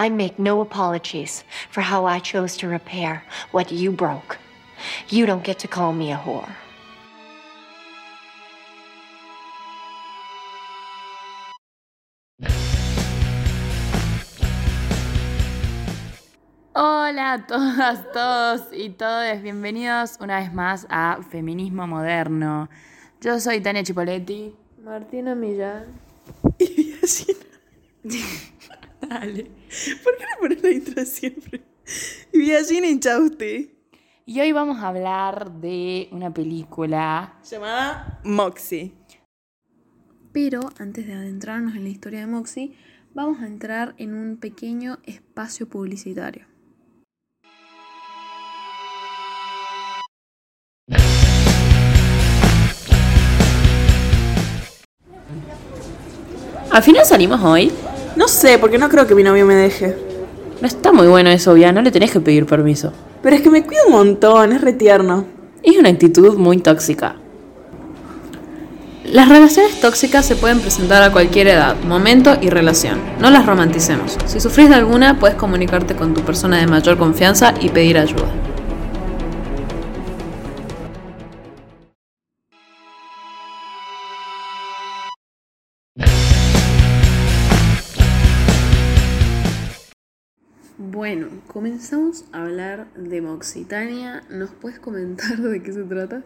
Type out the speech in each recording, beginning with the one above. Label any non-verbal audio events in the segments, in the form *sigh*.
I make no apologies for how I chose to repair what you broke. You don't get to call me a whore. Hola a todas, todos y todes, bienvenidos una vez más a Feminismo Moderno. Yo soy Tania Chipoletti. Martina Millán. *laughs* Y así. Dale. ¿Por qué no pones la intro siempre? Y así Inchausti. Y hoy vamos a hablar de una película. Llamada Moxie. Pero antes de adentrarnos en la historia de Moxie, vamos a entrar en un pequeño espacio publicitario. ¿Al final salimos hoy? No sé, porque no creo que mi novio me deje. No está muy bueno eso, ya no le tenés que pedir permiso. Pero es que me cuida un montón, es retierno. Es una actitud muy tóxica. Las relaciones tóxicas se pueden presentar a cualquier edad, momento y relación. No las romanticemos. Si sufrís de alguna, puedes comunicarte con tu persona de mayor confianza y pedir ayuda. Comenzamos a hablar de Moxitania. ¿Nos puedes comentar de qué se trata?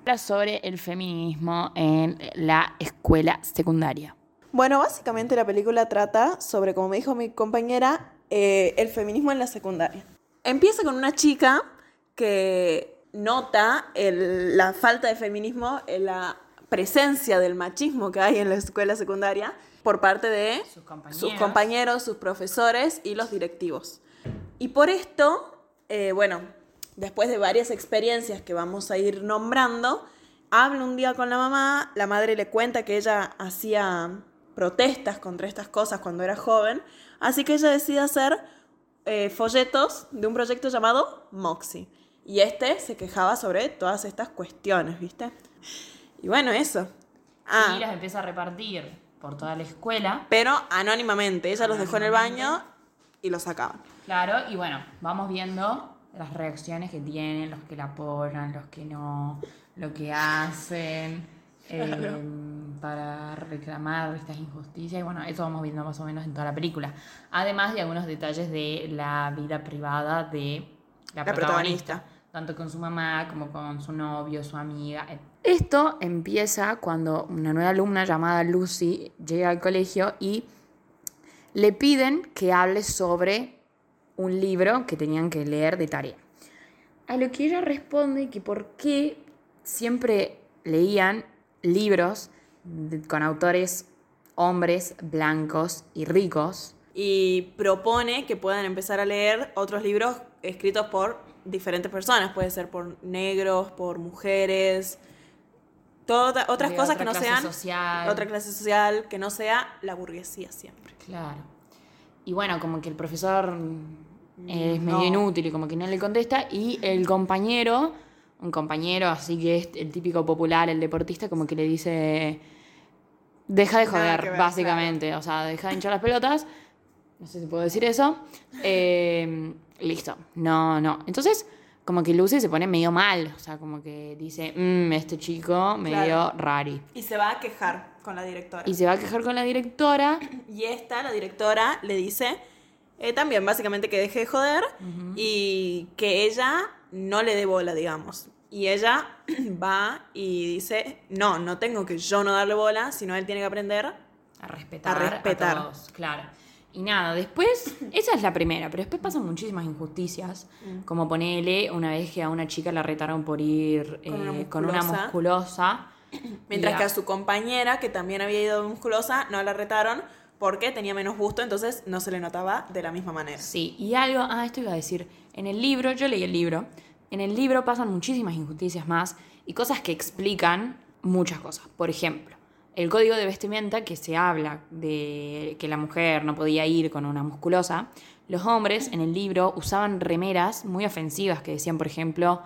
Habla sobre el feminismo en la escuela secundaria. Bueno, básicamente la película trata sobre, como me dijo mi compañera, eh, el feminismo en la secundaria. Empieza con una chica que nota el- la falta de feminismo, en la presencia del machismo que hay en la escuela secundaria por parte de Sus compañeros. sus, compañeros, sus profesores y los directivos. Y por esto, eh, bueno, después de varias experiencias que vamos a ir nombrando, habla un día con la mamá, la madre le cuenta que ella hacía protestas contra estas cosas cuando era joven, así que ella decide hacer eh, folletos de un proyecto llamado Moxie. Y este se quejaba sobre todas estas cuestiones, ¿viste? Y bueno, eso. Ah, Y las empieza a repartir por toda la escuela. pero anónimamente, ella los dejó en el baño y los sacaban. Claro, y bueno, vamos viendo las reacciones que tienen, los que la apoyan, los que no, lo que hacen eh, para reclamar estas injusticias. Y bueno, eso vamos viendo más o menos en toda la película. Además de algunos detalles de la vida privada de la, La protagonista. protagonista. Tanto con su mamá como con su novio, su amiga. Esto empieza cuando una nueva alumna llamada Lucy llega al colegio y le piden que hable sobre un libro que tenían que leer de tarea. A lo que ella responde que por qué siempre leían libros con autores hombres blancos y ricos. y propone que puedan empezar a leer otros libros escritos por diferentes personas, puede ser por negros, por mujeres, otras De cosas otra que no clase sean social. otra clase social, que no sea la burguesía siempre. Claro. Y bueno, como que el profesor es medio No. inútil y como que no le contesta. Y el compañero, un compañero así que es el típico popular, el deportista, como que le dice, deja de joder, ver, básicamente. O sea, deja de hinchar las pelotas. No sé si puedo decir eso. *laughs* Eh, listo. No, no. Entonces, como que Lucy se pone medio mal. O sea, como que dice, "Mm, este chico medio Claro. rari. Y se va a quejar con la directora. Y se va a quejar con la directora. *clears throat* Y esta, la directora, le dice eh, también básicamente que deje de joder y que ella no le dé bola, digamos. Y ella *clears throat* va y dice, no, no tengo que yo no darle bola, sino él tiene que aprender. A respetar. A respetar. a todos, claro. Y nada, después, *laughs* esa es la primera, pero después pasan muchísimas injusticias. Mm. Como ponele una vez que a una chica la retaron por ir Con una eh, con una musculosa. *clears throat* Mientras que a- a su compañera, que también había ido musculosa, no la retaron porque tenía menos gusto, entonces no se le notaba de la misma manera. Sí, y algo, ah, esto iba a decir, en el libro, yo leí el libro, en el libro pasan muchísimas injusticias más y cosas que explican muchas cosas. Por ejemplo, el código de vestimenta que se habla de que la mujer no podía ir con una musculosa, los hombres en el libro usaban remeras muy ofensivas que decían, por ejemplo,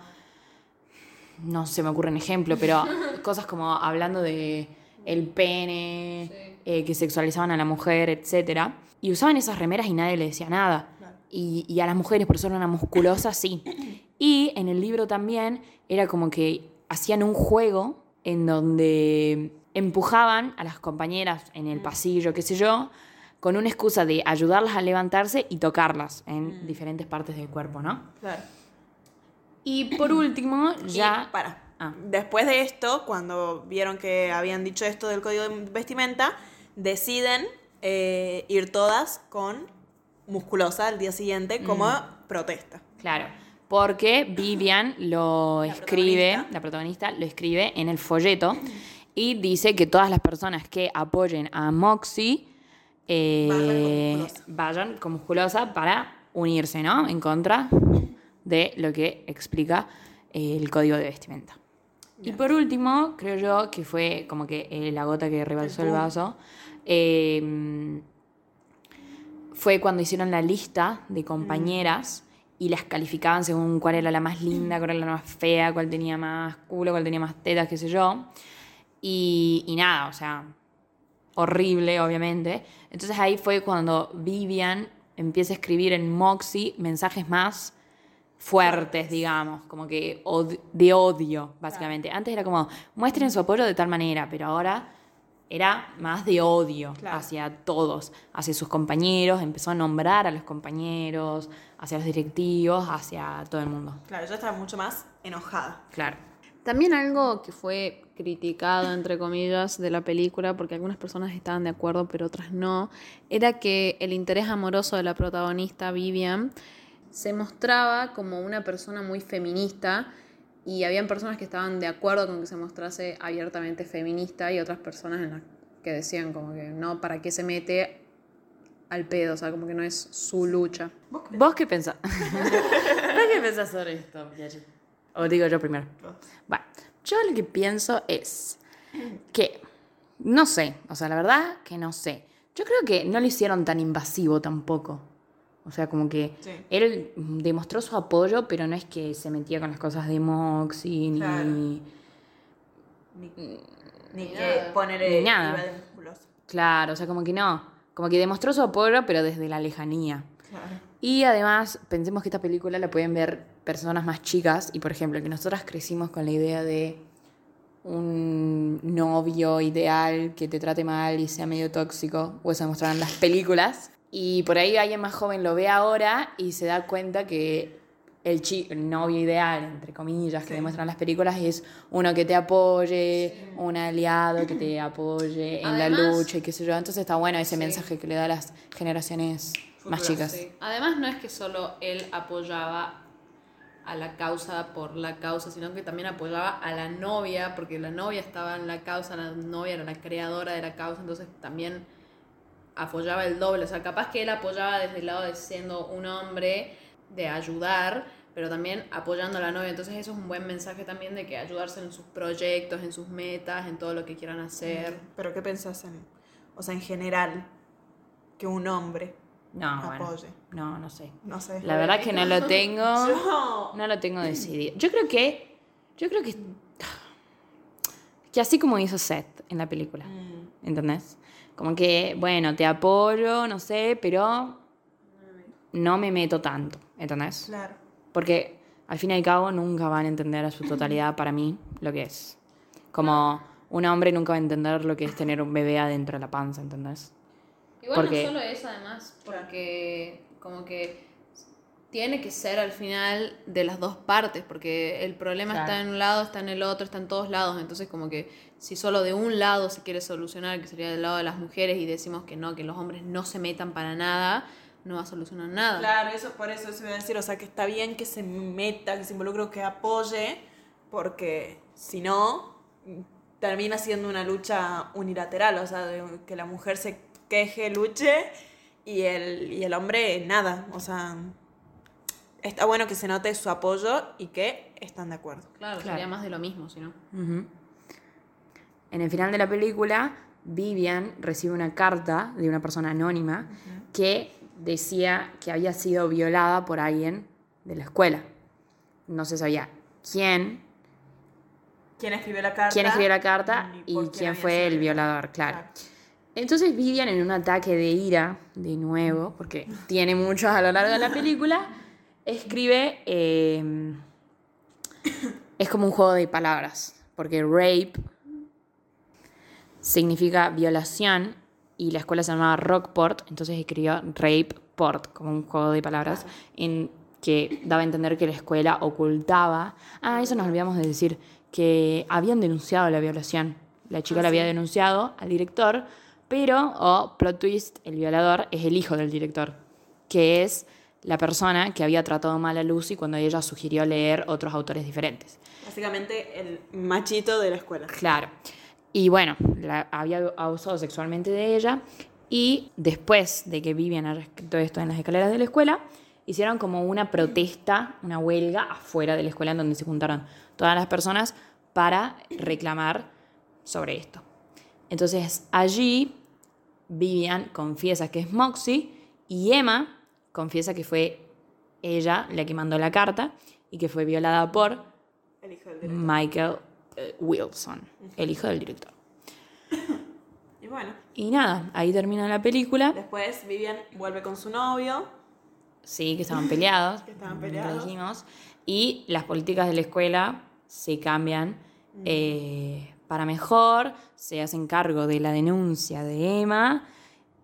no se me ocurre un ejemplo, pero *laughs* cosas como hablando de el pene, eh, que sexualizaban a la mujer, etc. Y usaban esas remeras y nadie le decía nada. Y, y a las mujeres, por eso eran una musculosa, sí. Y en el libro también era como que hacían un juego en donde empujaban a las compañeras en el pasillo, qué sé yo, con una excusa de ayudarlas a levantarse y tocarlas en diferentes partes del cuerpo, ¿no? Claro. Y por último, ya... Y, para. Ah. Después de esto, cuando vieron que habían dicho esto del código de vestimenta, deciden eh, ir todas con musculosa al día siguiente como Mm. protesta. Claro, porque Vivian lo La escribe, protagonista. la protagonista lo escribe en el folleto *laughs* y dice que todas las personas que apoyen a Moxie eh, Vayan con musculosa. para unirse, ¿no? En contra de lo que explica el código de vestimenta. Y por último, creo yo que fue como que eh, la gota que rebalsó el vaso. eh, fue cuando hicieron la lista de compañeras y las calificaban según cuál era la más linda, cuál era la más fea, cuál tenía más culo, cuál tenía más tetas, qué sé yo. Y, y nada, o sea, horrible, obviamente. Entonces ahí fue cuando Vivian empieza a escribir en Moxie mensajes más fuertes, digamos, como que od- de odio, básicamente. Antes era como, muestren su apoyo de tal manera, pero ahora era más de odio Claro. hacia todos, hacia sus compañeros, empezó a nombrar a los compañeros, hacia los directivos, hacia todo el mundo. Claro, yo estaba mucho más enojada. Claro. También algo que fue criticado, entre comillas, de la película, porque algunas personas estaban de acuerdo, pero otras no, era que el interés amoroso de la protagonista, Vivian, se mostraba como una persona muy feminista y habían personas que estaban de acuerdo con que se mostrase abiertamente feminista y otras personas en las que decían como que no, ¿para qué se mete al pedo? O sea, como que no es su lucha. ¿Vos qué pensás? *laughs* ¿Vos qué pensás sobre esto, Piachi? O digo yo primero. Bueno, yo lo que pienso es que, no sé, o sea, la verdad que no sé. Yo creo que no lo hicieron tan invasivo tampoco. O sea, como que Sí. él demostró su apoyo, pero no es que se metía con las cosas de Moxie ni... Claro. Ni, ni que nada. poner Ni nada. Claro, o sea, como que no. Como que demostró su apoyo, pero desde la lejanía. Claro. Y además, pensemos que esta película la pueden ver personas más chicas y, por ejemplo, que nosotras crecimos con la idea de un novio ideal que te trate mal y sea medio tóxico, o eso demostraron las películas. Y por ahí alguien más joven lo ve ahora y se da cuenta que el, chi- el novio ideal, entre comillas, que Sí. demuestran las películas es uno que te apoye, un aliado que te apoye en la lucha y qué sé yo. Entonces está bueno ese mensaje que le da a las generaciones más chicas. Además, no es que solo él apoyaba a la causa por la causa, sino que también apoyaba a la novia, porque la novia estaba en la causa, la novia era la creadora de la causa, entonces también apoyaba el doble. O sea, capaz que él apoyaba desde el lado de siendo un hombre, de ayudar, pero también apoyando a la novia. Entonces eso es un buen mensaje también de que ayudarse en sus proyectos, en sus metas, en todo lo que quieran hacer. Pero ¿qué pensás en, o sea, en general, que un hombre No, bueno, apoye? no, no sé. No sé. La verdad que no lo *laughs* tengo. Yo- No lo tengo decidido. Yo creo que. Yo creo que. Que así como hizo Seth en la película. Mm, ¿Entendés? Como que, bueno, te apoyo, no sé, pero. No me meto tanto. ¿Entendés? Claro. Porque al fin y al cabo nunca van a entender a su totalidad para mí lo que es. Como un hombre nunca va a entender lo que es tener un bebé adentro de la panza, ¿entendés? Igual Porque- no solo eso, además, porque como que tiene que ser al final de las dos partes, porque el problema Claro. está en un lado, está en el otro, está en todos lados, entonces como que si solo de un lado se quiere solucionar, que sería del lado de las mujeres, y decimos que no, que los hombres no se metan para nada, no va a solucionar nada. Claro, eso por eso se iba a decir, o sea, que está bien que se meta, que se involucre, que apoye, porque si no, termina siendo una lucha unilateral, o sea, de que la mujer se queje, luche, y el, y el hombre nada, o sea, está bueno que se note su apoyo y que están de acuerdo. Claro, Claro. sería más de lo mismo, si no. En el final de la película, Vivian recibe una carta de una persona anónima que decía que había sido violada por alguien de la escuela. No se sabía quién, ¿Quién escribió la carta? quién escribió la carta y quién fue el violador, claro. Entonces Vivian en un ataque de ira, de nuevo, porque tiene muchos a lo largo de la película, escribe... eh, es como un juego de palabras, porque rape significa violación y la escuela se llamaba Rockport, entonces escribió Rape Port, como un juego de palabras, en que daba a entender que la escuela ocultaba. Ah, eso nos olvidamos de decir, que habían denunciado la violación. La chica la había denunciado al director, pero, o plot twist, el violador es el hijo del director, que es la persona que había tratado mal a Lucy cuando ella sugirió leer otros autores diferentes. Básicamente el machito de la escuela. Claro. Y bueno, la, había abusado sexualmente de ella. Y después de que Vivian escrito esto en las escaleras de la escuela, hicieron como una protesta, una huelga afuera de la escuela en donde se juntaron todas las personas para reclamar sobre esto. Entonces allí Vivian confiesa que es Moxie y Emma confiesa que fue ella la que mandó la carta y que fue violada por El hijo del director. Michael eh, Wilson, el hijo del director. *coughs* Y bueno, Y nada, ahí termina la película. después Vivian vuelve con su novio. Sí, que estaban peleados. *coughs* Que estaban peleados. dijimos. Y las políticas de la escuela se cambian Mm. eh, para mejor. Se hacen cargo de la denuncia de Emma.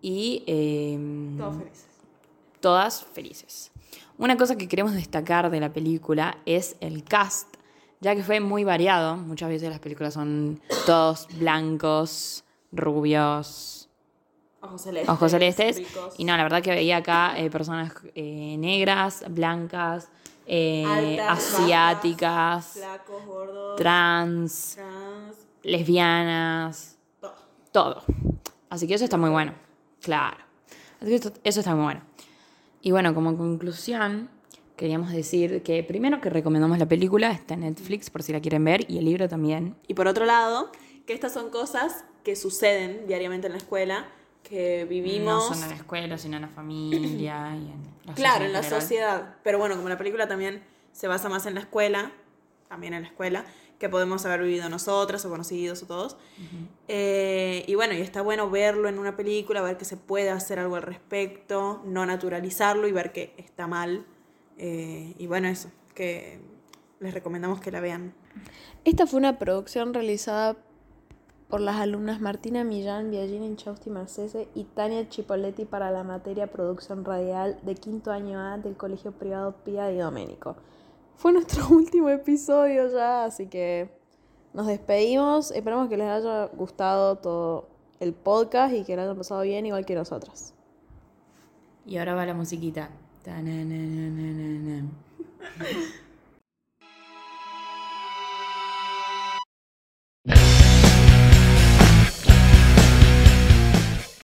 Y eh, Todos felices. todas felices. Una cosa que queremos destacar de la película es el cast, ya que fue muy variado. Muchas veces las películas son todos blancos, rubios, Ojos celestes. ojos celestes. ricos. Y no, la verdad que veía acá eh, personas eh, negras, blancas, eh, Altas, asiáticas, bajas, flacos, gordos, trans, trans, lesbianas, todo. todo. Así que eso está muy bueno. Claro. Así que esto- eso está muy bueno. Y bueno, como conclusión, queríamos decir que primero que recomendamos la película, está en Netflix por si la quieren ver, y el libro también. Y por otro lado, que estas son cosas que suceden diariamente en la escuela, que No vivimos. solo en la escuela, sino en la familia y en la Claro, en la general. sociedad. Pero bueno, como la película también se basa más en la escuela, también en la escuela, que podemos haber vivido nosotras o conocidos o todos. Eh, y bueno, y está bueno verlo en una película, ver que se puede hacer algo al respecto, no naturalizarlo y ver que está mal. Eh, y bueno, eso, que les recomendamos que la vean. Esta fue una producción realizada por las alumnas Martina Millán, Virginia Inchausti Marcese y Tania Chipoletti para la materia Producción Radial de quinto año A del Colegio Privado Pía Di Domenico. Fue nuestro *laughs* último episodio ya, así que nos despedimos. Esperamos que les haya gustado todo el podcast y que lo hayan pasado bien igual que nosotros. Y ahora va la musiquita. *laughs*